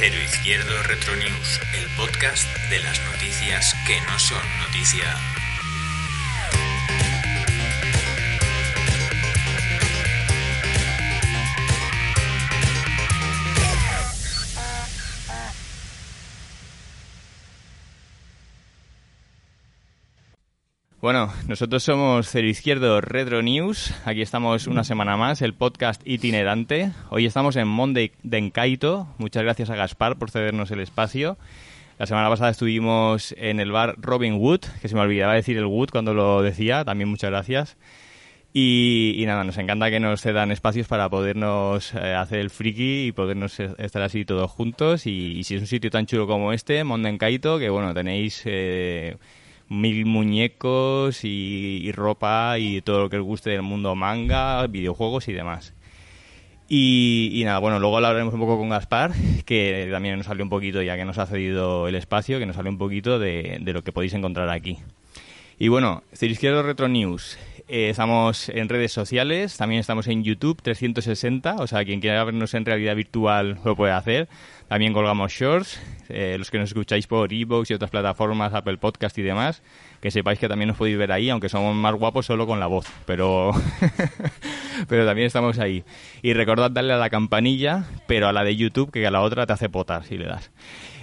Cero Izquierdo Retro News, el podcast de las noticias que no son noticia. Bueno, nosotros somos Cero Izquierdo Retro News. Aquí estamos una semana más, el podcast itinerante. Hoy estamos en Monday Denkaito. Muchas gracias a Gaspar por cedernos el espacio. La semana pasada estuvimos en el bar Robin Wood, que se me olvidaba decir el Wood cuando lo decía. También muchas gracias. Y, nada, nos encanta que nos cedan espacios para podernos eh, hacer el friki y podernos eh, estar así todos juntos. Y, si es un sitio tan chulo como este, Mondenkaito, que bueno, tenéis... Eh, mil muñecos y, ropa y todo lo que os guste del mundo manga, videojuegos y demás. Y, nada, bueno, luego hablaremos un poco con Gaspar, que también nos salió un poquito, ya que nos ha cedido el espacio, que nos sale un poquito de, lo que podéis encontrar aquí. Y bueno, Cero Izquierdo Retro News. Eh, estamos en redes sociales, también estamos en YouTube 360, o sea, quien quiera vernos en realidad virtual lo puede hacer. También colgamos shorts, eh, los que nos escucháis por Evox y otras plataformas, Apple Podcast y demás, que sepáis que también nos podéis ver ahí, aunque somos más guapos solo con la voz, pero, pero también estamos ahí. Y recordad darle a la campanilla, pero a la de YouTube, que a la otra te hace potar si le das.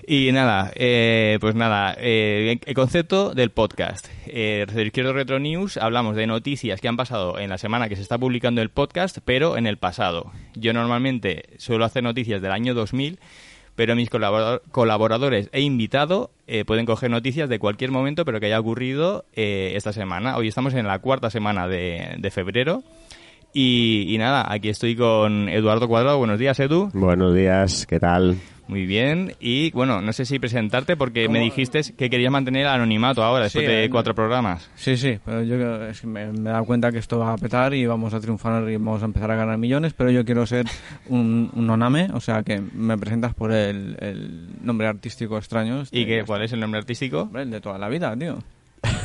Y nada, eh, pues nada, eh, el concepto del podcast. Eh, Izquierdo Retro News hablamos de noticias que han pasado en la semana que se está publicando el podcast, pero en el pasado. Yo normalmente suelo hacer noticias del año 2000, pero mis colaborador- colaboradores e invitado eh, pueden coger noticias de cualquier momento, pero que haya ocurrido eh, esta semana. Hoy estamos en la cuarta semana de, febrero. Y nada, aquí estoy con Eduardo Cuadrado. Buenos días, Edu. Buenos días, ¿qué tal? Muy bien. Y bueno, no sé si presentarte porque me dijiste que querías mantener el anonimato ahora, después Sí, de cuatro programas. Sí, sí, pero yo es que me, me he dado cuenta que esto va a petar y vamos a triunfar y vamos a empezar a ganar millones, pero yo quiero ser un, un oname, o sea que me presentas por el, el nombre artístico extraño. este, ¿Y ya qué, cuál es el nombre artístico? Hombre, el de toda la vida, tío.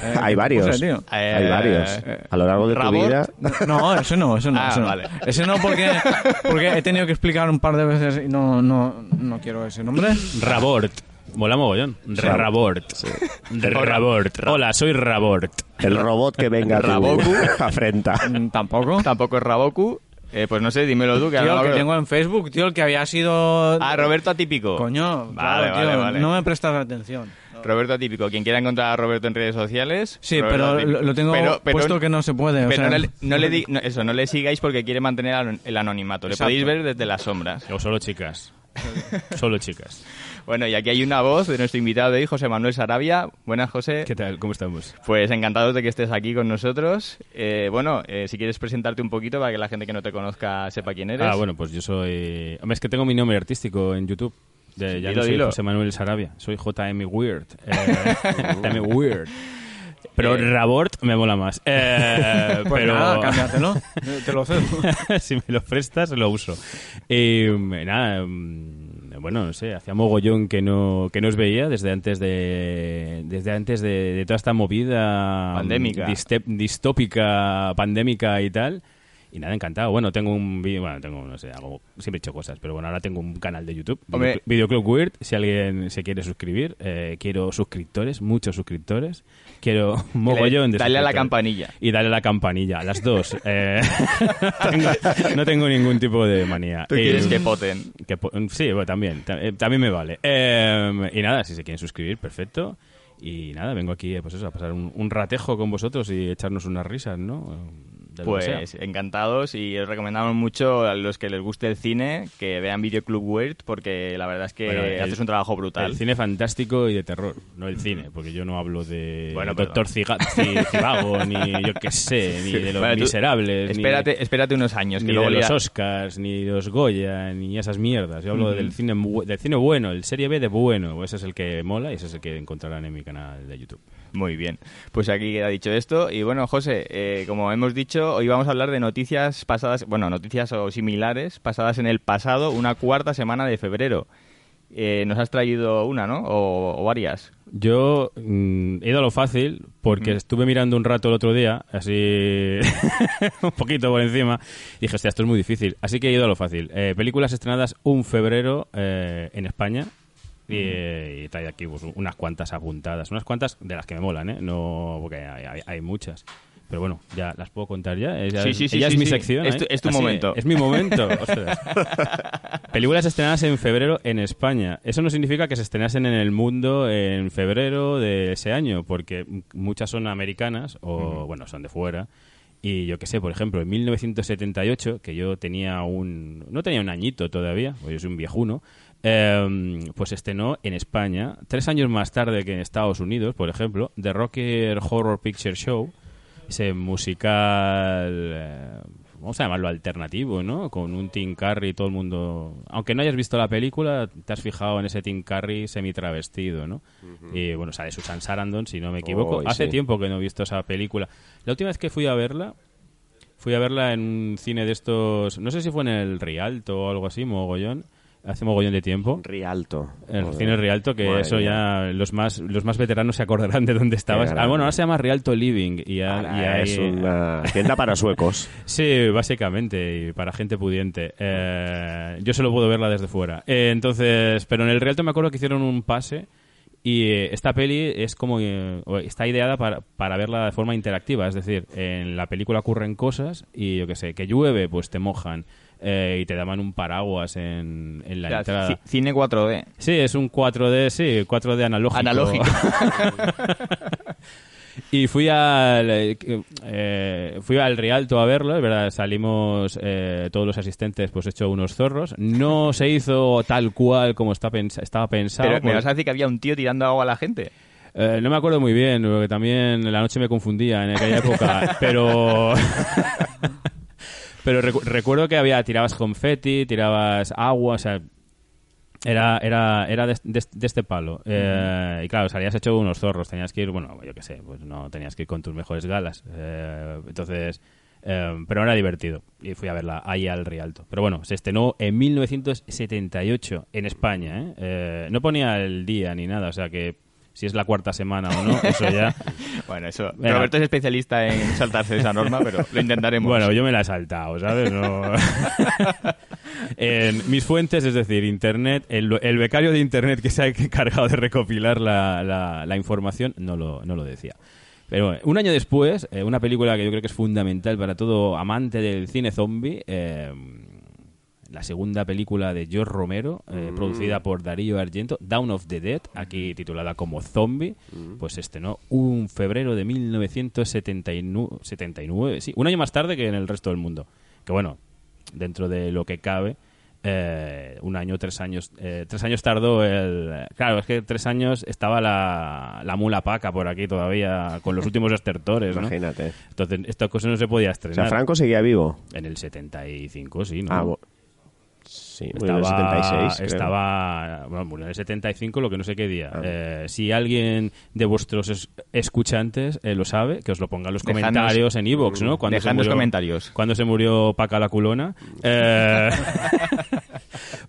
Eh, Hay ¿qué varios. tío? Eh, Hay varios. A lo largo de tu vida. No, eso no, eso no. Ah, eso no. vale. Ese no porque, porque he tenido que explicar un par de veces y no, no, no quiero ese nombre. Rabort. Mola mogollón. Rab- Rabort. Rabort. Hola, soy Rabort. El robot que venga Raboku. afrenta. Mm, Tampoco. Tampoco es Raboku. Eh, pues no sé, dímelo tú. Que Tío, que tengo en Facebook, tío, el que había sido... Ah, Roberto Atípico. Coño, Vale, claro, vale, tío, vale. no me prestas atención. Roberto Atípico. Quien quiera encontrar a Roberto en redes sociales. Sí, Roberto pero Atípico. lo, lo tengo Pero- pero- puesto que no se puede. o Pero sea, no le, no le di- no, eso, no le sigáis porque quiere mantener el anonimato. Le podéis ver desde las sombras. O solo chicas. Solo chicas. Bueno, y aquí hay una voz de nuestro invitado de hoy, José Manuel Sarabia. Buenas, José. ¿Qué tal? ¿Cómo estamos? Pues encantados de que estés aquí con nosotros. Eh, bueno, eh, si quieres presentarte un poquito para que la gente que no te conozca sepa quién eres. Ah, bueno, pues yo soy... Hombre, es que tengo mi nombre artístico en YouTube. De, ya Dilo, no soy dilo. José Manuel Sarabia. Soy JM Weird. Eh, JM Weird. Pero Eh. Rabort me mola más. Eh, Pues pero... nada, cámbiatelo. Te lo cedo. si me lo prestas, lo uso. Y nada, mm, bueno, no sé, hacía mogollón que no, que no os veía desde antes de desde antes de, de toda esta movida Pandémica. diste- distópica, pandémica y tal. Y nada, encantado. Bueno, tengo un vídeo, bueno, tengo, no sé, hago, siempre he hecho cosas, pero bueno, ahora tengo un canal de YouTube, Hombre. Videoclub- Weird, si alguien se quiere suscribir, eh, quiero suscriptores, muchos suscriptores, quiero mogollón de Dale a la campanilla. Y dale a la campanilla, a las dos. Eh, no tengo ningún tipo de manía. Tú quieres Eh, que poten. que po- sí, bueno, también, ta- eh, también me vale. Eh, y nada, si se quieren suscribir, perfecto. Y nada, vengo aquí eh, pues eso, a pasar un, un ratejo con vosotros y echarnos unas risas, ¿no? De. Pues encantados y os recomendamos mucho a los que les guste el cine que vean Videoclub Weird porque la verdad es que Bueno, el- haces un trabajo brutal. El cine fantástico y de terror, no el cine, porque yo no hablo de Bueno, Doctor Ciga- Ci- Civago, ni yo qué sé, ni de los Bueno, miserables, ni- Espérate, espérate unos años. ni que luego de los Oscars, ni los Goya, ni esas mierdas. Yo hablo del cine del cine bueno, el serie B de bueno. Ese es el que mola y ese es el que encontrarán en mi canal de YouTube. Muy bien. Pues aquí queda dicho esto. Y bueno, José, eh, como hemos dicho, hoy vamos a hablar de noticias pasadas, bueno, noticias o similares pasadas en el pasado, una cuarta semana de febrero. Eh, nos has traído una, ¿no? O, o varias. Yo mm, he ido a lo fácil porque estuve mirando un rato el otro día, así un poquito por encima, y dije, hostia, esto es muy difícil. Así que he ido a lo fácil. Eh, películas estrenadas un febrero eh, en España. Y, eh, y trae aquí pues, unas cuantas apuntadas, unas cuantas de las que me molan, ¿eh? No, porque hay, hay- hay muchas. Pero bueno, ya las puedo contar ya. Eh, ya Sí, sí, sí, ya sí, es mi sección. Es ¿eh? tu- es tu Así, momento. Es mi momento. Películas estrenadas en febrero en España. Eso no significa que se estrenasen en el mundo en febrero de ese año, porque muchas son americanas o, bueno, son de fuera. Y yo qué sé, por ejemplo, en 1978, que yo tenía un... No tenía un añito todavía, pues yo soy un viejuno, eh, pues estrenó en España, tres años más tarde que en Estados Unidos, por ejemplo, The Rocker Horror Picture Show, ese musical, eh, vamos a llamarlo alternativo, ¿no? Con un Tim Curry y todo el mundo... Aunque no hayas visto la película, te has fijado en ese Tim Curry semi-travestido, ¿no? Y bueno, sale Susan Sarandon, si no me equivoco. Hace sí. tiempo que no he visto esa película. La última vez que fui a verla, fui a verla en un cine de estos... No sé si fue en el Rialto o algo así, mogollón. Hace mogollón de tiempo. Rialto. El Joder. cine Rialto, que Madre eso ya los más los más veteranos se acordarán de dónde estabas. Ah, bueno, ahora se llama Rialto Living y, ya- Ahora y ahí- es una tienda para suecos. Sí, básicamente, y para gente pudiente. Eh, yo solo puedo verla desde fuera. Eh, entonces, pero en el Rialto me acuerdo que hicieron un pase y eh, esta peli es como está ideada para, para verla de forma interactiva, es decir, en la película ocurren cosas y yo qué sé, que llueve, pues te mojan eh, y te daban un paraguas en, en la O sea, entrada. ci- cine 4D. Sí, es un 4D, sí, 4D analógico. Analógico. y fui al eh, eh, fui al Rialto a verlo, es verdad, salimos eh, todos los asistentes pues hecho unos zorros. No se hizo tal cual como está pens- estaba pensado. Pero me vas a decir que había un tío tirando agua a la gente. eh, no me acuerdo muy bien, porque también la noche me confundía en aquella época, pero pero recu- recuerdo que había tirabas confeti, tirabas agua, o sea, era, era, era de, de- de este palo. Eh, y claro, salías hecho unos zorros. Tenías que ir, bueno, yo qué sé, pues no tenías que ir con tus mejores galas. Eh, entonces, eh, pero era divertido. Y fui a verla ahí al Rialto. Pero bueno, se estrenó en 1978 en España. ¿eh? Eh, no ponía el día ni nada, o sea que si es la cuarta semana o no, eso ya. Bueno, eso. Venga. Roberto es especialista en saltarse esa norma, pero lo intentaremos. Bueno, yo me la he saltado, ¿sabes? No... en mis fuentes, es decir, Internet, el, el becario de Internet que se ha encargado de recopilar la, la- la información, no lo, no lo decía. Pero bueno, un año después, eh, una película que yo creo que es fundamental para todo amante del cine zombie, eh, la segunda película de George Romero, eh, producida por Darío Argento, Down of the Dead, aquí titulada como Zombie, pues estrenó un febrero de 1979, 79, sí, un año más tarde que en el resto del mundo. Que bueno, dentro de lo que cabe, eh, un año, tres años, eh, tres años tardó el... Claro, es que tres años estaba la, la mula paca por aquí todavía, con los últimos estertores, ¿no? Imagínate. Entonces, esta cosa no se podía O estrenar. sea, Franco seguía vivo. En el 75, sí, ¿no? Ah, sí, murió en el Estaba, 76. creo. estaba bueno, murió en el 75, lo que no sé qué día. Ah. Eh, si alguien de vuestros es- escuchantes eh, lo sabe, que os lo ponga en los Dejadnos- comentarios en iVoox, ¿no? Cuando se murió- comentarios. Cuando se murió Paca la culona. Eh,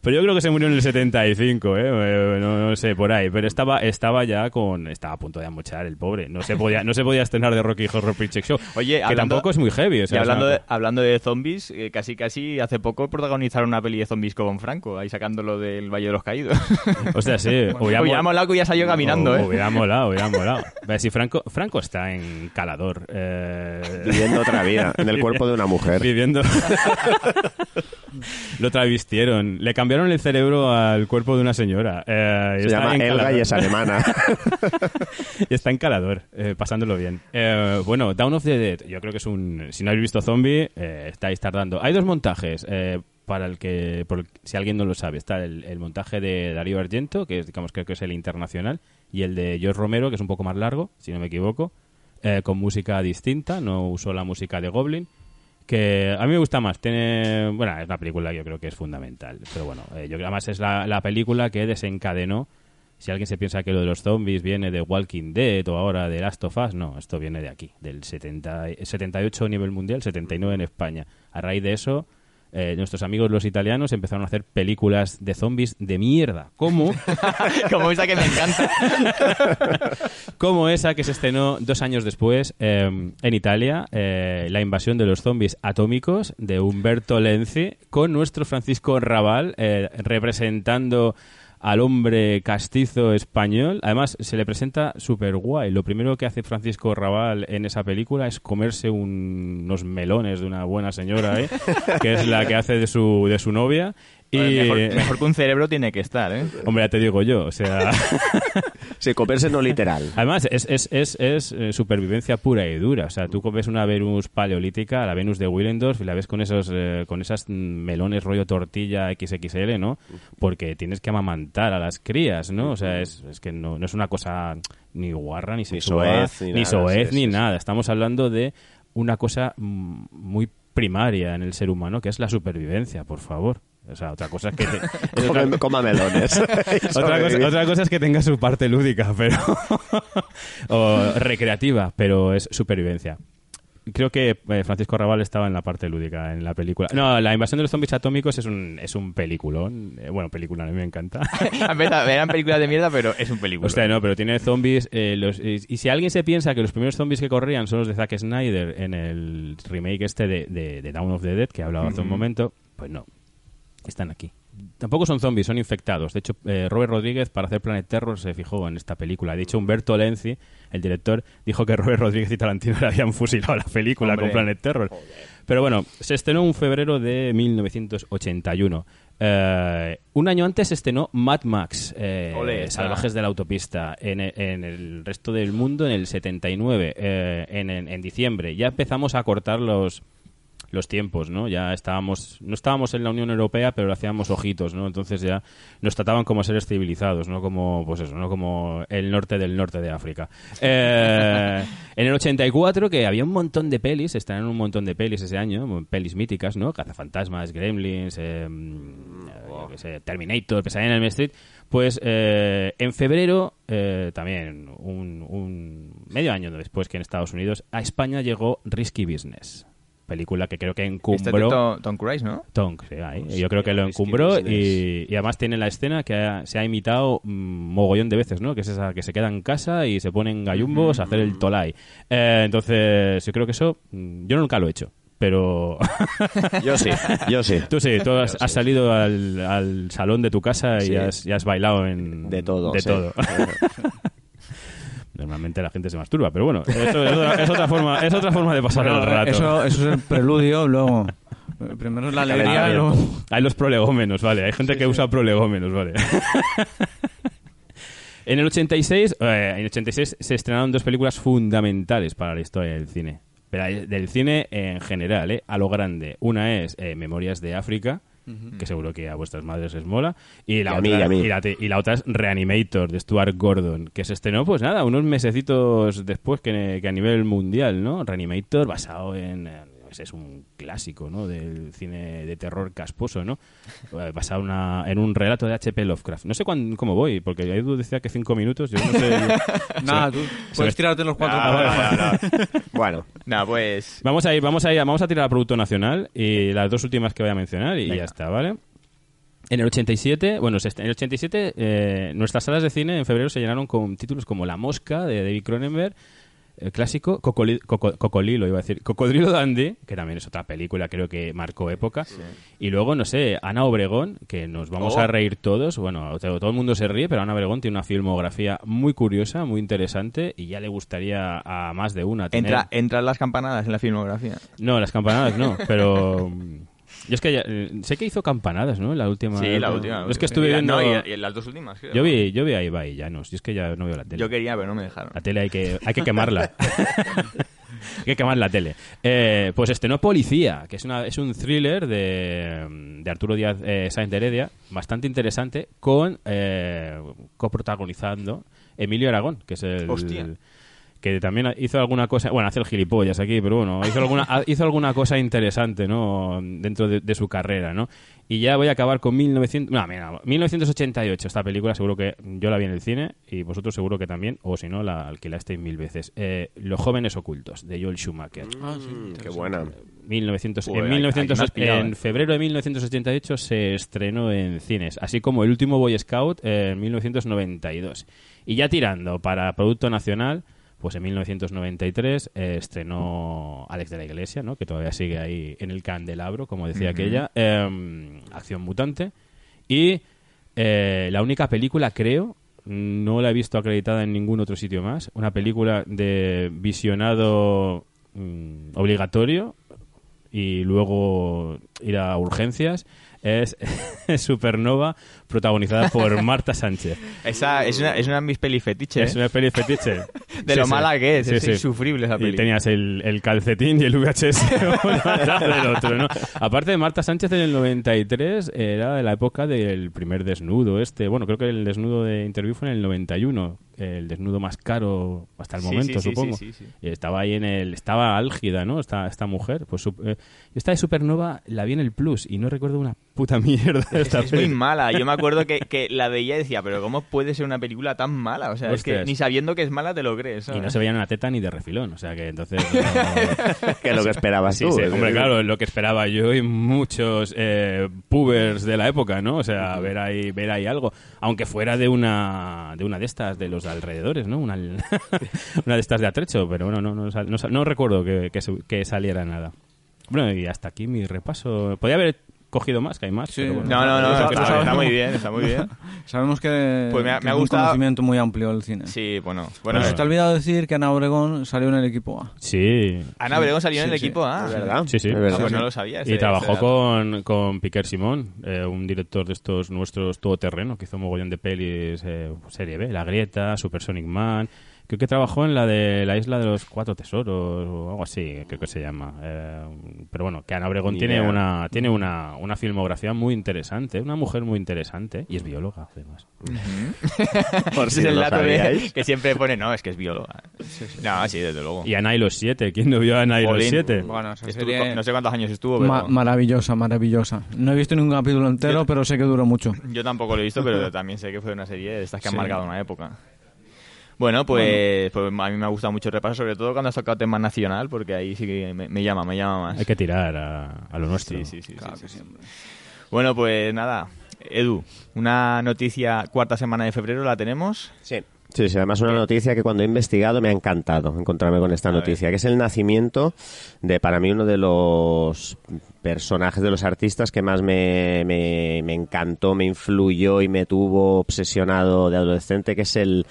pero yo creo que se murió en el 75, ¿eh? Eh, No, no sé, por ahí. Pero estaba, estaba ya con... Estaba a punto de amochar el pobre. No se podía, no se podía estrenar de Rocky Horror Picture Show. Oye, que hablando- tampoco es muy heavy. O sea, y hablando de, hablando de zombies, eh, casi casi hace poco protagonizaron una peli de zombies con Franco, ahí sacándolo del Valle de los Caídos. O sea, sí. hubiera Hubiera mol- molado que hubiera salido caminando, ¿eh? Hubiera molado, hubiera molado. Ve, Si Franco, Franco está en calador. eh, Viviendo otra vida, en el cuerpo de una mujer. Viviendo. Lo travistieron. Le cambiaron el cerebro al cuerpo de una señora. eh, Se llama Elga y es alemana. Y está en calador, eh, pasándolo bien. Eh, bueno, Down of the Dead, yo creo que es un... Si no habéis visto Zombie, eh, estáis tardando. Hay dos montajes, eh, para el que... por si alguien no lo sabe, está el, el montaje de Darío Argento, que es, digamos, creo que es el internacional, y el de George Romero, que es un poco más largo, si no me equivoco, eh, con música distinta, no usó la música de Goblin, que a mí me gusta más. Tiene, bueno, es una película que yo creo que es fundamental, pero bueno, eh, yo creo que además es la, la película que desencadenó si alguien se piensa que lo de los zombies viene de Walking Dead o ahora de Last of Us, no, esto viene de aquí, del 70, 78 a nivel mundial, 79 en España. A raíz de eso, eh, nuestros amigos los italianos empezaron a hacer películas de zombies de mierda. ¿Cómo? Como esa que me encanta. como esa que se estrenó dos años después eh, en Italia, eh, La invasión de los zombies atómicos de Humberto Lenzi, con nuestro Francisco Raval representando al hombre castizo español. Además, se le presenta súper guay. Lo primero que hace Francisco Raval en esa película es comerse un- unos melones de una buena señora, ¿eh? que es la que hace de su, de su novia. Y, mejor, mejor que un cerebro tiene que estar, ¿eh? hombre, ya te digo yo, o sea... Sí, comerse no literal. Además, es, es, es, es, eh, supervivencia pura y dura. O sea, tú ves una Venus paleolítica, la Venus de Willendorf, y la ves con esos eh, con esas mm, melones rollo tortilla XXL, ¿no? Porque tienes que amamantar a las crías, ¿no? O sea, es, es que no, no es una cosa ni guarra, ni sexual, soez, ni ni, nada, soez, sí, ni sí, sí. nada. Estamos hablando de una cosa mm, muy primaria en el ser humano, que es la supervivencia, por favor. O sea, otra cosa es que... te- es otra- Come- coma melones. otra cosa, otra cosa es que tenga su parte lúdica, pero o recreativa, pero es supervivencia. Creo que eh, Francisco Raval estaba en la parte lúdica en la película. No, la invasión de los zombies atómicos es un, es un peliculón. Eh, bueno, película, a mí me encanta. Eran películas de mierda, pero es un película. Hostia, no, pero tiene zombies. eh, los- y, y si alguien se piensa que los primeros zombies que corrían son los de Zack Snyder en el remake este de, de, de Dawn of the Dead, que hablaba hace un momento, pues no. Están aquí. Tampoco son zombies, son infectados. De hecho, eh, Robert Rodríguez, para hacer Planet Terror, se fijó en esta película. De hecho, Humberto Lenzi, el director, dijo que Robert Rodríguez y Tarantino le habían fusilado la película Hombre. con Planet Terror. Pero bueno, se estrenó en febrero de 1981. Eh, un año antes se estrenó Mad Max, eh, Salvajes de la Autopista, en, en el resto del mundo en el 79, eh, en, en- en diciembre. Ya empezamos a cortar los, los tiempos, ¿no? Ya estábamos, no estábamos en la Unión Europea, pero hacíamos ojitos, ¿no? Entonces ya nos trataban como seres civilizados, no como, pues eso, no como el norte del norte de África. Eh, en el 84, que había un montón de pelis, estrenaron un montón de pelis ese año, pelis míticas, ¿no? Cazafantasmas, Gremlins, eh, qué sé, Terminator, Pesadilla en el Street, pues eh, en febrero, eh, también un, un medio año después que en Estados Unidos, a España llegó Risky Business. Película que creo que Este encumbró. de Tom, Tom Cruise, ¿no? Tonk, sí, ahí. Yo creo que lo encumbró y, además tiene la escena que ha- se ha imitado mm, mogollón de veces, ¿no? Que es esa que se queda en casa y se ponen gallumbos a hacer el tolai. Eh, entonces, yo creo que eso, mm, yo nunca lo he hecho, pero Yo sí, yo sí. tú sí, tú has, has salido al, al salón de tu casa y Sí. has, y has bailado en... De todo. De sí. todo. Normalmente la gente se masturba, pero bueno, eso es, otra, es otra forma, es otra forma de pasar el rato. Eso, eso es el preludio, luego. eh, Primero es la alegría y luego. Hay los prolegómenos, vale. Hay gente que usa prolegómenos, vale. en el 86, eh, en el 86 se estrenaron dos películas fundamentales para la historia del cine. Pero del cine en general, ¿eh? A lo grande. Una es eh, Memorias de África, que seguro que a vuestras madres les mola. Y la, Y a otra, mí, y a mí. y la te- y la otra es Reanimator, de Stuart Gordon, que se estrenó, pues nada, unos mesecitos después que, que a nivel mundial, ¿no? Reanimator basado en... pues es un clásico, ¿no? Del cine de terror casposo, ¿no? Eh, Basado una- en un relato de H.P. Lovecraft. No sé cuán- cómo voy, porque Edu decía que cinco minutos, yo no sé... Nada, tú puedes tirarte los cuatro. Ah, bueno, no, no. Bueno, Nah, pues... Vamos a ir, vamos a ir, vamos a tirar a Producto Nacional y las dos últimas que voy a mencionar y Venga. ya está, ¿vale? En el 87, bueno, se est- en el 87 eh, nuestras salas de cine en febrero se llenaron con títulos como La Mosca de David Cronenberg, el clásico Cocoli- Coco- Cocolilo, iba a decir, Cocodrilo Dandy, que también es otra película, creo que marcó época. Y luego, no sé, Ana Obregón, que nos vamos Oh. a reír todos. Bueno, todo todo el mundo se ríe, pero Ana Obregón tiene una filmografía muy curiosa, muy interesante y ya le gustaría a más de una tener... Entra, entran las campanadas en la filmografía. No, las campanadas no, pero... Yo es que ya- eh, sé que hizo campanadas, ¿no? La última. Sí, la última. Es que estuve Y la- viendo... no, y, y las dos últimas, creo. Yo vi, yo vi a Ibai y Llanos, y es que ya no veo la tele. Yo quería, pero no me dejaron. La tele hay que, hay que quemarla. hay que quemar la tele. Eh, pues estrenó Policía, que es, una, es un thriller de, de Arturo Díaz eh, Sáenz de Heredia, bastante interesante, con eh, coprotagonizando Emilio Aragón, que es el... Hostia. Que también hizo alguna cosa, bueno, hace el gilipollas aquí, pero bueno, hizo alguna, hizo alguna cosa interesante, ¿no? Dentro de, de su carrera, ¿no? Y ya voy a acabar con 1900, no, mira, 1988. Esta película seguro que yo la vi en el cine y vosotros seguro que también, o si no, la alquilasteis mil veces. Eh, Los jóvenes ocultos, de Joel Schumacher. Mm, qué buena. 1900, Joder, en, ahí- 1900 ahí me has pillado, en eh. febrero de 1988 se estrenó en cines, así como El último Boy Scout en 1992. Y ya tirando para Producto Nacional, pues en 1993 eh, estrenó Alex de la Iglesia, ¿no? que todavía sigue ahí en el candelabro, como decía aquella, eh, Acción Mutante. Y eh, la única película, creo, no la he visto acreditada en ningún otro sitio más, una película de visionado mm, obligatorio y luego ir a urgencias es Supernova protagonizada por Marta Sánchez. Esa es una, es una de mis pelis fetiche. Es una peli fetiche. De Sí, lo sí. mala que es, Sí, es sí. insufrible esa Y peli. tenías el, el calcetín y el VHS del otro, ¿no? Aparte de Marta Sánchez en el 93, era de la época del primer desnudo este. Bueno, creo que el desnudo de Interview fue en el 91. El desnudo más caro hasta el Sí, momento, sí, supongo. sí, sí, sí. Y estaba ahí en el... Estaba álgida, ¿no? Esta, esta mujer. Pues su- eh, esta de Supernova la vi en el Plus y no recuerdo una puta mierda de Es, esta es muy peli. mala. Yo me acuerdo que, que la veía y decía, pero ¿cómo puede ser una película tan mala? O sea, es que ni sabiendo que es mala te lo crees. Y no se veían una teta ni de refilón, o sea que entonces... no- Que es lo que esperabas Sí, tú. sí, es hombre, claro, es lo que esperaba yo y muchos eh, pubers de la época, ¿no? O sea, ver ahí, ver ahí algo, aunque fuera de una de una de estas de los alrededores, ¿no? Una, una de estas de atrecho, pero bueno, no, recuerdo que, que, que saliera nada. Bueno, y hasta aquí mi repaso. Podría haber cogido más, que hay más. Sí, pero bueno. No, no, no, está, muy bien, está muy bien. Sabemos que, Pues me ha- que me ha es un gustado- conocimiento muy amplio del cine. Sí, bueno. Bueno, se te ha olvidado decir que Ana Obregón salió en el equipo A. Sí. Ana Obregón salió en el sí. equipo A. ¿Es verdad? Sí, sí. Ah, pues no lo sabía. ese- Y trabajó con, con Piquer Simón, eh, un director de estos nuestros todoterreno, que hizo un mogollón de pelis, eh, serie B, La Grieta, Supersonic Man. Creo que trabajó en la de la Isla de los Cuatro Tesoros o algo así, creo que se llama. Eh, pero bueno, que Ana Obregón Ni tiene idea. una tiene una, una filmografía muy interesante, una mujer muy interesante y es bióloga, además. Por si el dato de- que siempre pone, no, es que es bióloga. No, sí, desde luego. Y Ana y los Siete, ¿quién no vio a Ana y los. Siete? Bueno, Estuvo- no sé cuántos años estuvo, pero ma- maravillosa, maravillosa. No he visto ningún capítulo entero, pero sé que duró mucho. yo tampoco lo he visto, pero también sé que fue una serie de estas que han Sí. marcado una época. Bueno pues, pues a mí me ha gustado mucho el repaso, sobre todo cuando has tocado tema nacional, porque ahí sí que me, me llama, me llama más. Hay que tirar a, a lo nuestro. Sí, sí, sí, sí, sí, sí. Bueno, pues nada, Edu, una noticia cuarta semana de febrero la tenemos. Sí. Sí, sí, además una noticia que cuando he investigado me ha encantado encontrarme con esta noticia, que es el nacimiento de, para mí, uno de los personajes, de los artistas que más me, me, me encantó, me influyó y me tuvo obsesionado de adolescente, que es el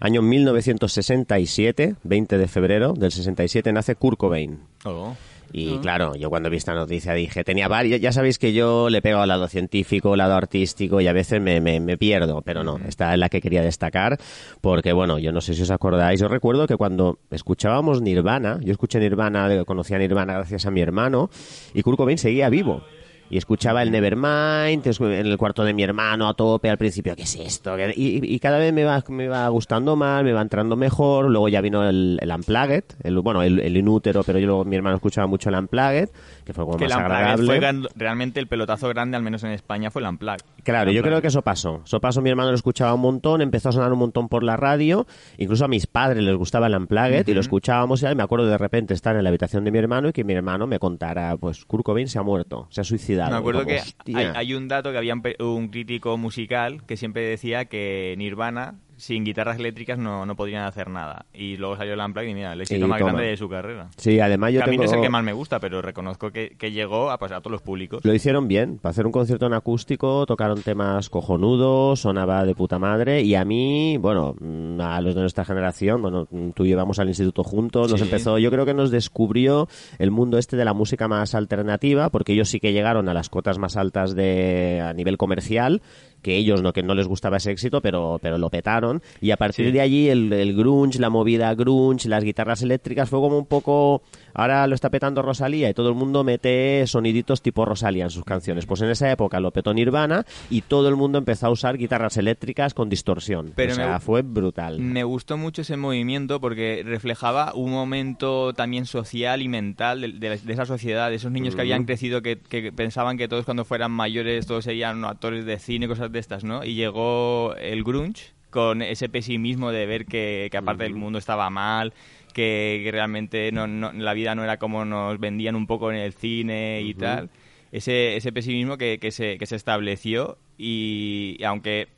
año 1967, 20 de febrero del 67, nace Kurt Cobain. Oh. Y claro, yo cuando vi esta noticia dije, tenía varios, ya sabéis que yo le pego al lado científico, al lado artístico y a veces me, me, me pierdo, pero no, esta es la que quería destacar porque bueno, yo no sé si os acordáis, yo recuerdo que cuando escuchábamos Nirvana, yo escuché Nirvana, conocí a Nirvana gracias a mi hermano y Kurt Cobain seguía vivo. Y escuchaba el Nevermind en el cuarto de mi hermano a tope al principio, ¿qué es esto? ¿Qué- Y, y cada vez me va, me va gustando más, me va entrando mejor. Luego ya vino el, el Unplugged, el, bueno, el, el inútero, pero yo luego- mi hermano escuchaba mucho el Unplugged, que fue como Que más el agradable. fue gran- realmente el pelotazo grande, al menos en España, fue el Unplugged. Claro, El yo Unplugged. creo que eso pasó. Eso pasó, mi hermano lo escuchaba un montón, empezó a sonar un montón por la radio, incluso a mis padres les gustaba el Unplugged y lo escuchábamos y me acuerdo de repente estar en la habitación de mi hermano y que mi hermano me contara, pues Kurt Cobain se ha muerto, se ha suicidado. Me acuerdo como, que hay, hay un dato que había un, un crítico musical que siempre decía que Nirvana sin guitarras eléctricas no, no podrían hacer nada. Y luego salió el Unplugged y mira, el éxito Y más toma. grande de su carrera. Sí, además yo Que a mí no tengo... es el que más me gusta, pero reconozco que, que llegó a, pues, a todos los públicos. Lo hicieron bien, para hacer un concierto en acústico tocaron temas cojonudos, sonaba de puta madre y a mí, bueno, mm, a los de nuestra generación, bueno, mm, tú llevamos al instituto juntos, nos Sí. empezó, yo creo que nos descubrió el mundo este de la música más alternativa, porque ellos sí que llegaron a las cotas más altas de a nivel comercial que ellos no que no les gustaba ese éxito, pero, pero lo petaron. Y a partir de allí el, el grunge, la movida grunge, las guitarras eléctricas fue como un poco... Ahora lo está petando Rosalía y todo el mundo mete soniditos tipo Rosalía en sus canciones. Pues en esa época lo petó Nirvana y todo el mundo empezó a usar guitarras eléctricas con distorsión. Pero o sea, me- fue brutal. Me gustó mucho ese movimiento porque reflejaba un momento también social y mental de, de- de esa sociedad, de esos niños que habían crecido que, que pensaban que todos cuando fueran mayores todos serían actores de cine, cosas de estas, ¿no? Y llegó el grunge con ese pesimismo de ver que, que aparte el mundo estaba mal, que, que realmente no, no- la vida no era como nos vendían un poco en el cine y tal. Ese, ese pesimismo que, que se, que se estableció y, aunque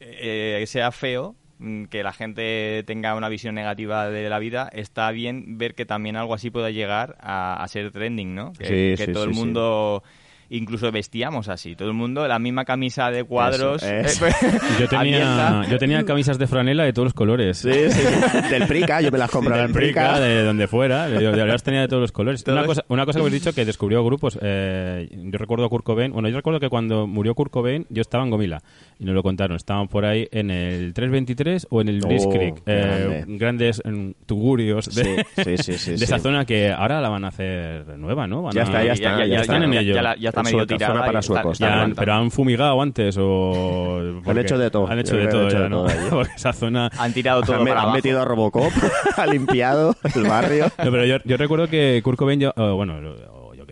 eh, sea feo, mm, que la gente tenga una visión negativa de la vida, está bien ver que también algo así pueda llegar a, a ser trending, ¿no? Que, Sí, que sí, todo sí, el sí. Incluso vestíamos así, todo el mundo la misma camisa de cuadros. Eso, eh, Yo tenía, yo tenía camisas de franela de todos los colores. Sí, sí. Del Prica, yo me las compraba Del en Prica. Prica, de donde fuera, de, de las tenía de todos los colores. Todos. Una cosa, una cosa que habéis dicho que descubrió grupos. eh, yo recuerdo a Kurt Cobain. Bueno, yo recuerdo que cuando murió Kurt Cobain, yo estaba en Gomila y nos lo contaron. Estaban por ahí en el 323 o en el Oh, Blitzkrieg. eh, grande. grandes mm, tugurios de, Sí, sí, sí, sí, de sí. esa zona que ahora la van a hacer nueva, ¿no? Van Ya a- está, ya está, ya, ya están en ya- ello. ya la- ya medio Sueca, tirada. zona para suecos, está Ya pero han fumigado antes o... porque hecho de todo. Han hecho de todo han ya, hecho ¿no? de todo allí. Porque esa zona... Han tirado todo Han, para han abajo. metido a Robocop, ha limpiado el barrio. No, pero yo, yo recuerdo que Kurt Cobain, o bueno,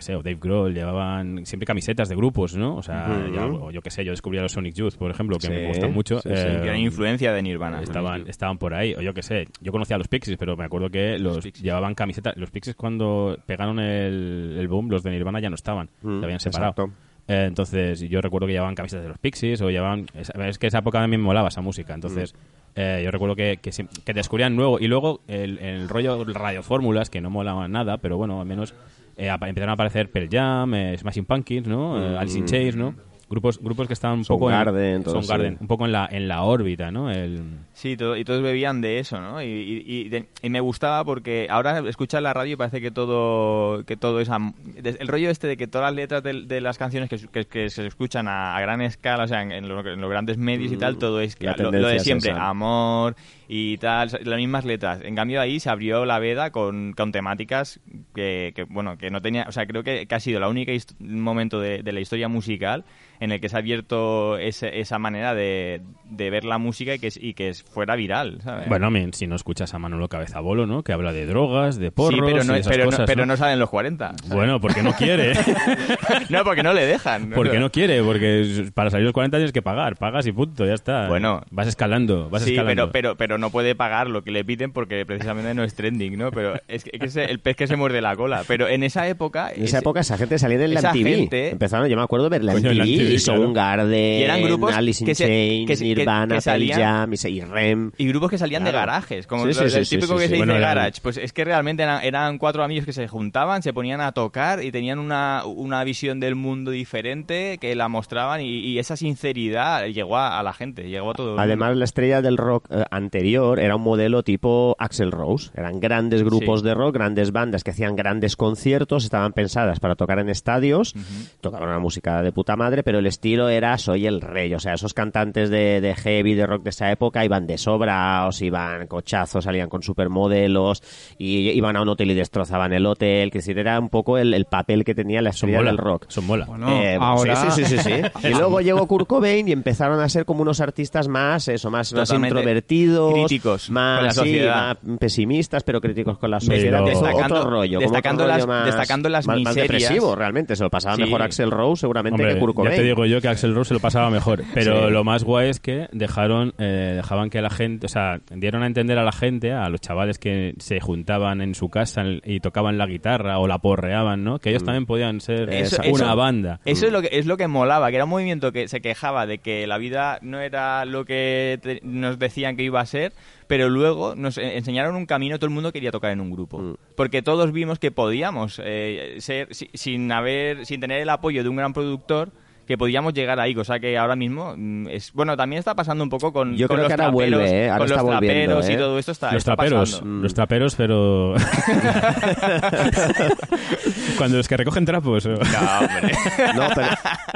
sé, o Dave Grohl llevaban siempre camisetas de grupos, ¿no? O sea, ya- o yo qué sé, yo descubrí a los Sonic Youth, por ejemplo, que Sí, me gustan mucho. sí, sí. eh, Gran influencia de Nirvana. Estaban, estaban por ahí, o yo qué sé. Yo conocía a los Pixies, pero me acuerdo que los, Pixies. llevaban camisetas. Los Pixies, cuando pegaron el, el boom, los de Nirvana ya no estaban, se habían separado. exacto. Eh, entonces, yo recuerdo que llevaban camisetas de los Pixies, o llevaban. Es, es que esa época también me molaba esa música. Entonces, eh, yo recuerdo que, que, que descubrían nuevo. Y luego, el, el rollo radiofórmulas, que no molaban nada, pero bueno, al menos eh, empezaron a aparecer Pearl Jam, eh, Smashing Pumpkins, ¿no? Eh, Alice in Chains, ¿no? Grupos, grupos que estaban un poco en, Soundgarden, sí. un poco en la, en la órbita, ¿no? El, Sí, todo- y todos bebían de eso, ¿no? Y, y- y de- y me gustaba porque ahora escuchas la radio y parece que todo que todo es... el rollo este de que todas las letras de, de las canciones que, que- que se escuchan a, a gran escala, o sea, en, en lo- en los grandes medios y tal, todo es lo, de siempre, amor y tal, las mismas letras. En cambio ahí se abrió la veda con, con temáticas que, que, bueno, que no tenía... O sea, creo que, que ha sido la única momento de, de la historia musical en el que se ha abierto ese- esa manera de, de ver la música y que, y que fuera viral, ¿sabes? Bueno, men, si no escuchas a Manolo Cabezabolo, ¿no? Que habla de drogas, de porros sí, pero no, y esas pero, no- cosas, pero ¿no? no salen los 40. ¿sabes? Bueno, porque no quiere. no, porque no le dejan. porque no quiere, porque para salir los 40 tienes que pagar. Pagas y punto, ya está. Bueno. Vas escalando, vas Sí, escalando. pero, pero, pero no puede pagar lo que le piden porque precisamente no es trending, ¿no? Pero es que, es que es el pez que se muerde la cola. Pero en esa época... En esa época esa gente salía esa MTV. gente- Empezaron, yo me acuerdo ver la MTV, y eran grupos Alice in que se- Chains, que se- que- Nirvana, que salían- Pearl Jam y Rem. Y grupos que salían de garajes, como Sí, lo- sí, sí, el típico sí, que sí. se dice Bueno, garage. Pues es que realmente eran, eran cuatro amigos que se juntaban, se ponían a tocar y tenían una, una visión del mundo diferente que la mostraban y, y esa sinceridad llegó a, a la gente, llegó a todo el mundo. Además, la estrella del rock eh, anterior era un modelo tipo Axel Rose. Eran grandes grupos Sí. de rock, grandes bandas que hacían grandes conciertos, estaban pensadas para tocar en estadios, tocaban una música de puta madre, pero el estilo era soy el rey. O sea, esos cantantes de, de heavy, de rock de esa época iban de sobraos, iban cochazos, salían con supermodelos, y iban a un hotel y destrozaban el hotel. Que decir, era un poco el, el papel que tenía la mola. del rock. Son mola. Bueno, Eh, ahora... sí, sí, sí, sí, sí. Y luego llegó Kurt Cobain y empezaron a ser como unos artistas más, eso, más, más introvertidos, críticos más, con la sí, sociedad. más pesimistas, pero críticos con la sociedad. Destacando- otro rollo, destacando otro las- rollo más, destacando las más, más miserias. depresivo, realmente. Se lo pasaba Sí. mejor Axel Rose, seguramente, Hombre, que Kurt ya te digo yo que Axel Rose se lo pasaba mejor. Pero Sí. lo más guay es que dejaron, eh, dejaban que la gente, o sea, dieron a entender a la gente, a los chavales que se juntaban en su casa y tocaban la guitarra o la porreaban, ¿no? Que ellos también podían ser Eso- una eso- banda. Eso es lo que es lo que molaba, que era un movimiento que se quejaba de que la vida no era lo que te- nos decían que iba a ser, pero luego nos enseñaron un camino, todo el mundo quería tocar en un grupo, Mm. porque todos vimos que podíamos eh, ser si- sin haber sin tener el apoyo de un gran productor que podíamos llegar ahí, cosa que ahora mismo mm, es bueno, también está pasando un poco con, Yo con creo los que ahora traperos, vuelve, ¿eh? Ahora con está los volviendo, traperos y ¿eh? todo esto está los está traperos, pasando. los traperos, pero cuando los que recogen trapos. o- No, hombre. No, pero,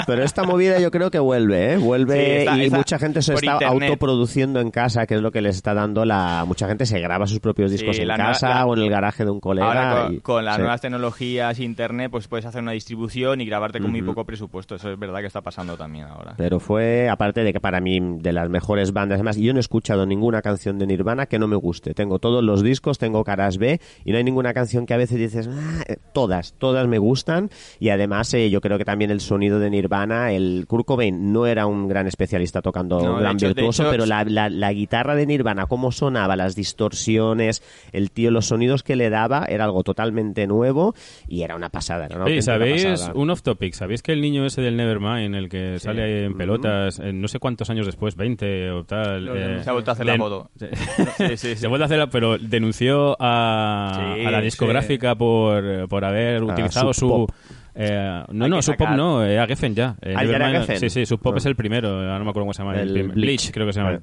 pero esta movida yo creo que vuelve, ¿eh? Vuelve Sí, está- y está mucha gente se está internet. autoproduciendo en casa, que es lo que les está dando la... Mucha gente se graba sus propios Sí, discos en casa la- o en el garaje de un colega. Ahora con, y- con las sí. nuevas tecnologías internet, pues puedes hacer una distribución y grabarte con muy poco presupuesto. Eso es verdad que está pasando también ahora. Pero fue, aparte de que para mí, de las mejores bandas. Además, yo no he escuchado ninguna canción de Nirvana que no me guste. Tengo todos los discos, tengo caras B, y no hay ninguna canción que a veces dices, "Ah", eh, todas, todas me gustan. Y además, eh, yo creo que también el sonido de Nirvana, el Kurt Cobain no era un gran especialista tocando No, gran hecho- virtuoso, hecho- pero la, la- la guitarra de Nirvana, cómo sonaba, las distorsiones, el tío, los sonidos que le daba, era algo totalmente nuevo y era una pasada. Era una auténtica ¿sabéis pasada. un off topic? ¿Sabéis que el niño ese del Nevermind, el que sale ahí en pelotas, eh, no sé cuántos años después, 20 o tal? eh, Se ha vuelto a hacer la foto. Sí, Sí, sí, sí. Se vuelve a hacer, la- pero denunció a, Sí, a la discográfica por, por haber utilizado Sub su... Eh, no, no, Sub Pop no, eh, a Geffen ya. Eh, Ah, ¿ya era Geffen? Sí, sí, Sub Pop No. es el primero, ahora no me acuerdo cómo se llama. El primer- Bleach. creo que se llama.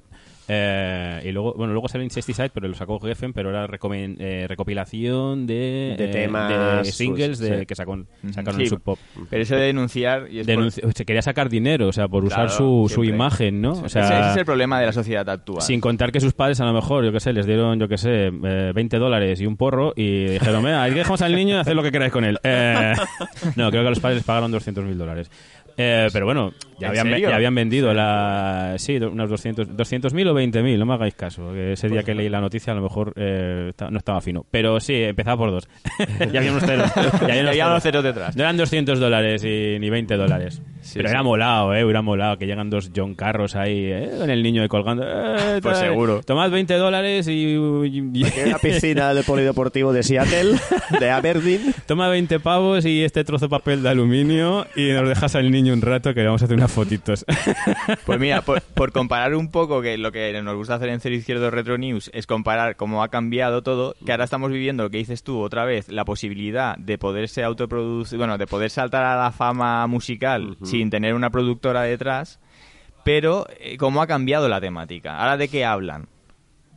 Eh, y luego, bueno, luego salió Incesticide, pero lo sacó Geffen, pero era eh, recopilación de, De eh, temas, de singles de, sí. que sacó, sacaron Sí, en Sub Pop. Pero eso de denunciar... Y es por- Denunci- se quería sacar dinero, o sea, por usar su, imagen, ¿no? O sea, ese, es el problema de la sociedad actual. sin contar que sus padres a lo mejor, yo qué sé, les dieron, yo qué sé, eh, 20 dólares y un porro y dijeron, mira, ahí dejamos al niño y haced lo que queráis con él. Eh, no, creo que los padres les pagaron 200 mil dólares. Eh, pero bueno, ya ¿En habían, ya vendido la... Sí, unos 200 200.000 o 20.000, no me hagáis caso. que ese día que leí la noticia a lo mejor eh, no estaba fino. Pero sí, empezaba por dos. ya había unos ceros. Ya había unos ceros detrás. No eran 200 dólares y ni 20 dólares. Sí, Pero sí. era molado, ¿eh? Hubiera molado que llegan dos John Carros ahí, ¿eh? Con el niño ahí colgando. Eh, Pues seguro. Tomad 20 dólares y... y- Que una piscina del polideportivo de Seattle, de Aberdeen. Toma 20 pavos y este trozo de papel de aluminio y nos dejas al niño un rato que vamos a hacer unas fotitos. Pues mira, por, por comparar un poco, que lo que nos gusta hacer en Cero Izquierdo Retro News es comparar cómo ha cambiado todo, que ahora estamos viviendo lo que dices tú otra vez, la posibilidad de poderse autoproducir, bueno, de poder saltar a la fama musical sin tener una productora detrás, pero eh, cómo ha cambiado la temática. ¿Ahora de qué hablan?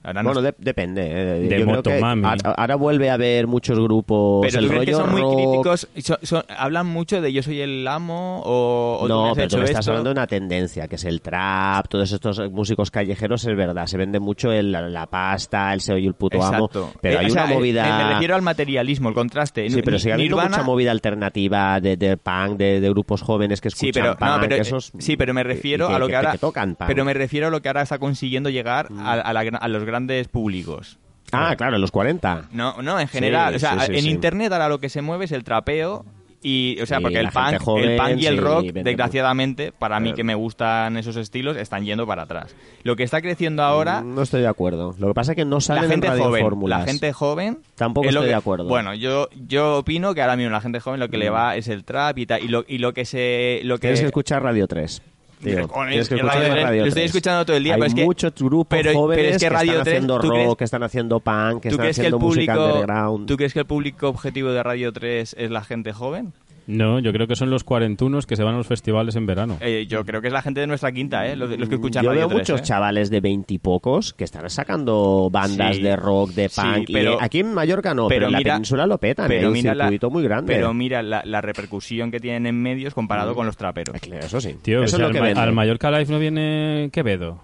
Ahora no Bueno, de- depende. eh. De Yo creo que Motomami. ahora, ahora vuelve a haber muchos grupos. Pero el tú crees que rollo son muy críticos, son- son- hablan mucho de yo soy el amo o, o No, pero tú me estás esto. hablando de una tendencia, que es el trap, todos estos músicos callejeros, es verdad, se vende mucho el- la, la pasta, el SEO y el puto amo, Exacto. pero Eh, hay o sea, una eh, movida... Me, me refiero al materialismo, el contraste. Sí, pero sigue habiendo Nirvana- mucha movida alternativa de, de punk, de, de grupos jóvenes que escuchan Sí, pero, punk, no, pero, esos- sí, pero me refiero a lo que, ahora que tocan punk. pero me refiero a lo que ahora está consiguiendo llegar a, a la a los grandes públicos. Ah, claro, en los 40. No, no, en general, Sí, o sea, sí, sí, en internet ahora lo que se mueve es el trapeo y, o sea, porque el la gente punk, joven, el punk y el rock, desgraciadamente, para mí que me gustan esos estilos, están yendo para atrás. Lo que está creciendo ahora, No estoy de acuerdo. Lo que pasa es que no la salen gente en radio joven, fórmulas. la gente joven, Tampoco es estoy que- de acuerdo. Bueno, yo yo opino que ahora mismo la gente joven lo que le va es el trap y tal, y lo y lo que se lo que Tienes que escuchar Radio 3. Tío. Con Tienes que el- escuchar Radio Radio 3, 3. lo estoy escuchando todo el día, Hay pero es que- muchos grupos pero- pero jóvenes es que Radio están 3, haciendo ¿tú rock, crees- que están haciendo punk, que ¿Tú están que el haciendo música público underground. ¿Tú crees que el público objetivo de Radio 3 es la gente joven? No, yo creo que son los cuarentunos que se van a los festivales en verano. Eh, yo creo que es la gente de nuestra quinta, ¿eh? Los, los que escuchan Yo Radio veo 3, muchos ¿eh? chavales de veintipocos que están sacando bandas Sí, de rock, de sí, punk. y pero- aquí en Mallorca no, pero, pero en la península lo petan. pero un mira la- circuito muy grande. Pero mira la, la repercusión que tienen en medios comparado con los traperos. Eso sí. Tío, Eso es lo al, que al Mallorca Live no viene Quevedo.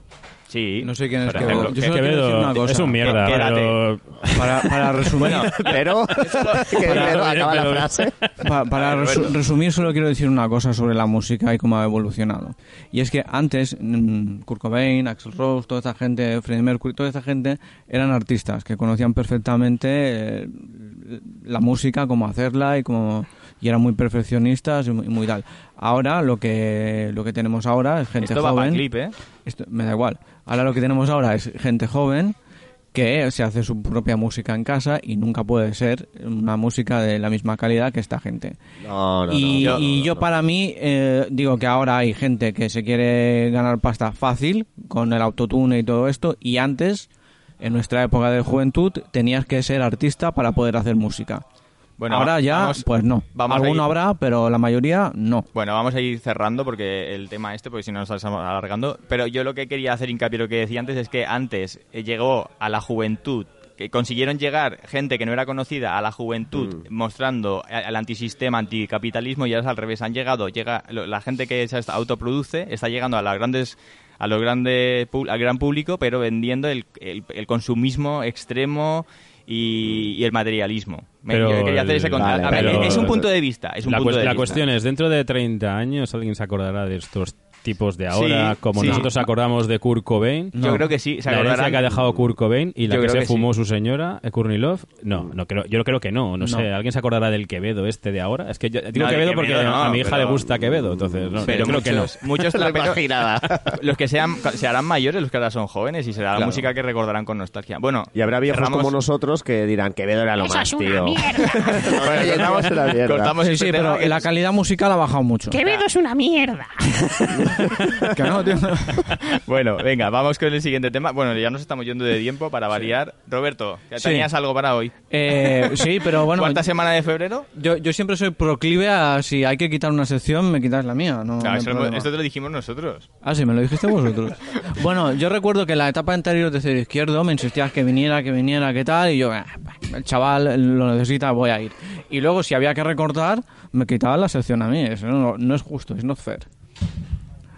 Sí. No sé quién es por Quevedo. ejemplo. Yo solo quiero Quevedo decir una cosa. es un mierda, Quédate. pero... Para, para resumir, Pero, que pero acaba la pero- frase. Pa- para resu- resumir, solo quiero decir una cosa sobre la música y cómo ha evolucionado. Y es que antes, mm, Kurt Cobain, Axel Rose, toda esta gente, Freddie Mercury, toda esta gente eran artistas que conocían perfectamente eh, la música, cómo hacerla y cómo y eran muy perfeccionistas y muy, tal. Ahora lo que lo que tenemos ahora es gente Esto va para joven. clip, ¿eh? Esto me da igual. Ahora lo que tenemos ahora es gente joven que se hace su propia música en casa y nunca puede ser una música de la misma calidad que esta gente. No, no, y no, no, y no, yo no. para mí eh, digo que ahora hay gente que se quiere ganar pasta fácil con el autotune y todo esto y antes en nuestra época de juventud tenías que ser artista para poder hacer música. Bueno, Ahora ya, vamos- pues no. vamos Alguno habrá, pero la mayoría no. Bueno, vamos a ir cerrando porque el tema este, porque si no nos estamos alargando. Pero yo lo que quería hacer hincapié lo que decía antes es que antes eh, llegó a la juventud, que consiguieron llegar gente que no era conocida a la juventud mostrando a- al antisistema, anticapitalismo y ahora es al revés. Han llegado, llega lo- la gente que se autoproduce está llegando a las grandes a los grandes pu- al gran público, pero vendiendo el, el- el consumismo extremo y, y el materialismo. Pero yo quería hacer ese Vale, es un punto de vista, es un la, punto cues- de la vista. cuestión es, dentro de 30 años alguien se acordará de estos tipos de ahora, Sí, como sí. nosotros acordamos de Kurt Cobain. Yo creo que sí, se la herencia que ha dejado Kurt Cobain y la Yo que se que fumó sí. su señora, eh, Kurnilov. No, no creo, yo creo que no, no, sé. ¿Alguien se acordará del Quevedo este de ahora? Es que yo digo No, Quevedo porque Quevedo no, a mi hija pero- le gusta Quevedo, entonces no, pero yo creo que no. muchos, imaginaba. los que sean se harán mayores, los que ahora son jóvenes y será la música que recordarán con nostalgia. Bueno, Y habrá viejos cerramos- como nosotros que dirán que Vedo era lo Eso más, es una tío. Mierda. cortamos Sí, este pero la calidad musical ha bajado mucho. Quevedo es una mierda. Que no, tío. Bueno, venga, vamos con el siguiente tema. Bueno, ya nos estamos yendo de tiempo para variar. Roberto, ¿ya Sí. tenías algo para hoy? Eh, sí, pero bueno. ¿Cuánta semana de febrero? Yo, yo siempre soy proclive a si hay que quitar una sección, me quitas la mía. No, no Claro, lo- problema. esto te lo dijimos nosotros. Ah, sí, me lo dijiste vosotros. bueno, yo recuerdo que en la etapa anterior de cero izquierdo me insistías que viniera, que viniera, que tal, y yo, "Ah, el chaval lo necesita, voy a ir. Y luego, si había que recortar, me quitaban la sección a mí. Eso no, no es justo, es not fair.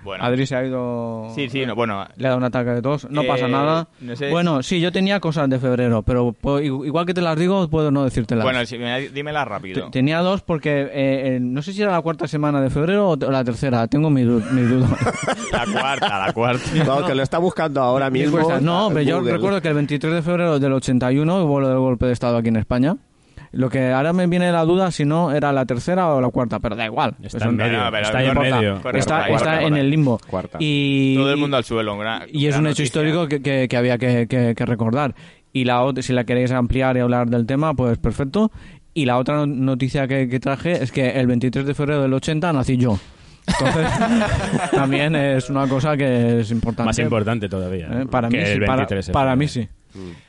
Bueno, Adri se ha ido. sí, sí, no, bueno, Le ha dado un ataque de tos, no Eh, pasa nada. no sé. Bueno, sí, yo tenía cosas de febrero, pero puedo- igual que te las digo, puedo no decírtelas. bueno, sí, me- dímela rápido. Te- Tenía dos porque eh, eh, no sé si era la cuarta semana de febrero o la tercera, tengo mis du- mis dudas. La cuarta, la cuarta. No, que lo está buscando ahora Mis mismo. No, pero yo Google. recuerdo que el 23 de febrero del 81 hubo lo del golpe de Estado aquí en España. Lo que ahora me viene la duda si no era la tercera o la cuarta, pero da igual. Está Eso en medio, no, está en medio. Correcto, está cuarta, está cuarta. en el limbo. Cuarta. Y, Todo el mundo al suelo. gran- y es un hecho noticia. histórico que, que- que había que, que- que recordar. Y la si la queréis ampliar y hablar del tema, pues perfecto. Y la otra no- noticia que, que traje es que el 23 de febrero del 80 nací yo. Entonces, también es una cosa que es importante. Más importante todavía. Eh, Para que mí, sí, para, 23 de para mí sí.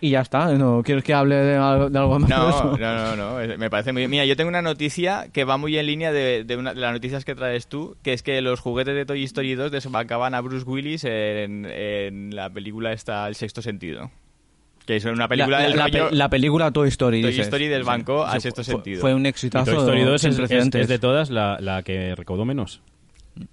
Y ya está. ¿no? ¿Quieres que hable de, algo- de algo más? de No, eso? no, no, no, me parece muy bien. Mira, yo tengo una noticia que va muy en línea de, de una de las noticias que traes tú, que es que los juguetes de Toy Story 2 desbancaban a Bruce Willis en, en la película esta El Sexto Sentido. Que es una película la, del la- rollo... la- la película Toy Story. Toy dices. Story desbancó Sí. al sexto Fue- sentido. Fue un Y exitazo. Toy Story 2 sin es, es de todas la, la que recaudó menos.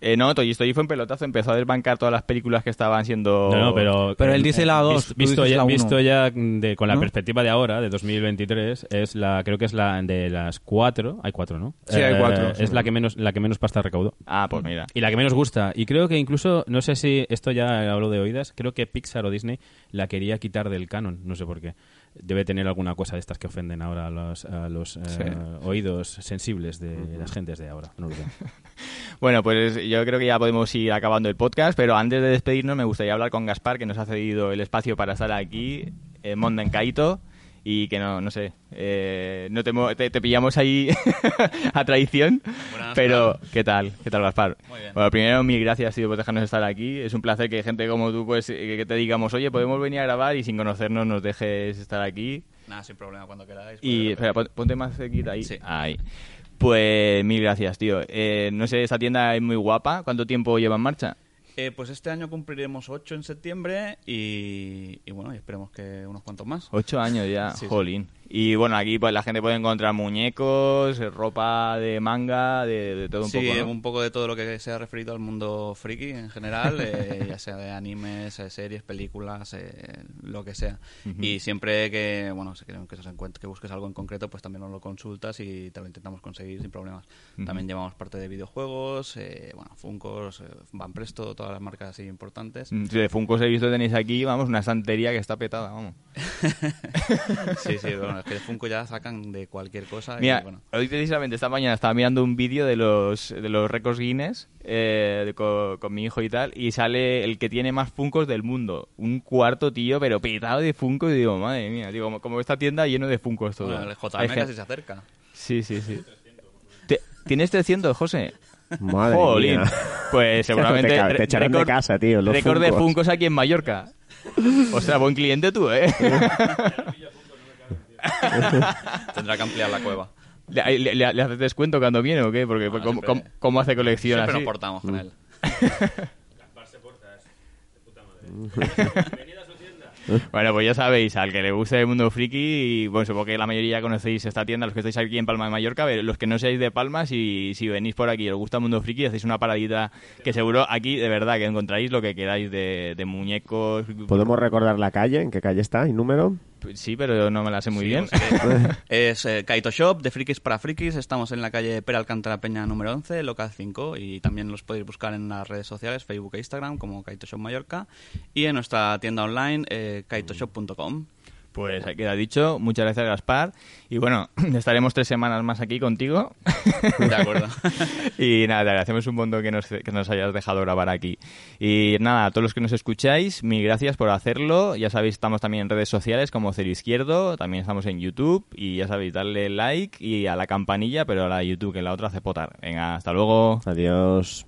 Eh, no, Toy Story fue en pelotazo, empezó a desbancar todas las películas que estaban siendo... No, no, pero... Pero él eh, dice la eh, dos, vis- tú Visto, dices ya, la visto ya de, con la ¿No? perspectiva de ahora, de 2023, es la creo que es la de las cuatro... Hay cuatro, ¿no? Sí, hay cuatro, Es sí. la que menos la que menos pasta recaudó. Ah, pues mira. Y la que menos gusta. Y creo que incluso, no sé si esto ya hablo de oídas, creo que Pixar o Disney la quería quitar del canon, no sé por qué. Debe tener alguna cosa de estas que ofenden ahora a los, a los eh, oídos sensibles de las gentes de ahora. No. Bueno, pues yo creo que ya podemos ir acabando el podcast, pero antes de despedirnos me gustaría hablar con Gaspar, que nos ha cedido el espacio para estar aquí en Kaito y que no, no sé, eh, no te, te, te pillamos ahí a traición, pero ¿qué tal? ¿Qué tal Gaspar? Muy bien. Bueno, primero mil gracias tío por dejarnos estar aquí, es un placer que gente como tú pues eh, que te digamos, oye, podemos venir a grabar y sin conocernos nos dejes estar aquí Nada, sin problema, cuando queráis. y espera, ponte más cerquita ahí. Sí. Ahí. Pues mil gracias, tío. Eh, no sé, esta tienda es muy guapa. ¿Cuánto tiempo lleva en marcha? Eh, pues este año cumpliremos 8 en septiembre y, y bueno, y esperemos que unos cuantos más. Ocho años ya, Sí, sí. Y bueno, aquí pues la gente puede encontrar muñecos, ropa de manga, de, de todo un sí, poco. ¿no? un poco de todo lo que se ha referido al mundo friki en general, eh, ya sea de animes, eh, series, películas, eh, lo que sea. Y siempre que, bueno, si que, se encuentre, que busques algo en concreto, pues también nos lo consultas y te lo intentamos conseguir sin problemas. También llevamos parte de videojuegos, eh, bueno, Funkos, eh, Van Presto, todas las marcas así importantes. Mm, De Funkos he visto tenéis aquí, vamos, una estantería que está petada, vamos. Sí, sí, bueno, que de Funko ya sacan de cualquier cosa. y, Mira, bueno. hoy precisamente esta mañana estaba mirando un vídeo de los de los récords Guinness eh, de- con, con mi hijo y tal, y sale el que tiene más Funkos del mundo. Un cuarto, tío, pero petado de Funkos, y digo, madre mía, digo, como, como esta tienda lleno de Funkos todo. Bueno, el JM casi se acerca. Sí, sí, sí. ¿Tienes 300, José? Madre Jolín. mía. Pues seguramente... Te te echarán de casa, tío, los Récord de Funkos. Funkos aquí en Mallorca. O sea, buen cliente tú, ¿eh? Tendrá que ampliar la cueva. ¿Le, le, le- le haces descuento cuando viene o qué? Porque Bueno, ¿cómo, siempre- cómo- hace colección Siempre así? nos portamos con él. Bueno, pues ya sabéis, al que le guste el mundo friki, y, bueno, supongo que la mayoría conocéis esta tienda, los que estáis aquí en Palma de Mallorca, pero los que no seáis de Palma, si, si venís por aquí y os gusta el mundo friki, hacéis una paradita que seguro aquí, de verdad, que encontraréis lo que queráis de, de muñecos. ¿Podemos recordar la calle? ¿En qué calle está? ¿Y número? Sí, pero no me la sé muy bien. Es eh, Kaito Shop, de frikis para frikis. Estamos en la calle Pera Alcántara Peña número 11, local 5. Y también los podéis buscar en las redes sociales, Facebook e Instagram, como Kaito Shop Mallorca. Y en nuestra tienda online, eh, kaitoshop.com. Pues ahí queda dicho. Muchas gracias, Gaspar. Y bueno, estaremos tres semanas más aquí contigo. De acuerdo. y nada, te agradecemos un montón que nos, que nos hayas dejado grabar aquí. Y nada, a todos los que nos escucháis, mil gracias por hacerlo. Ya sabéis, estamos también en redes sociales como Cero Izquierdo, también estamos en YouTube. Y ya sabéis, darle like y a la campanilla, pero a la YouTube, que la otra hace potar. Venga, hasta luego. Adiós.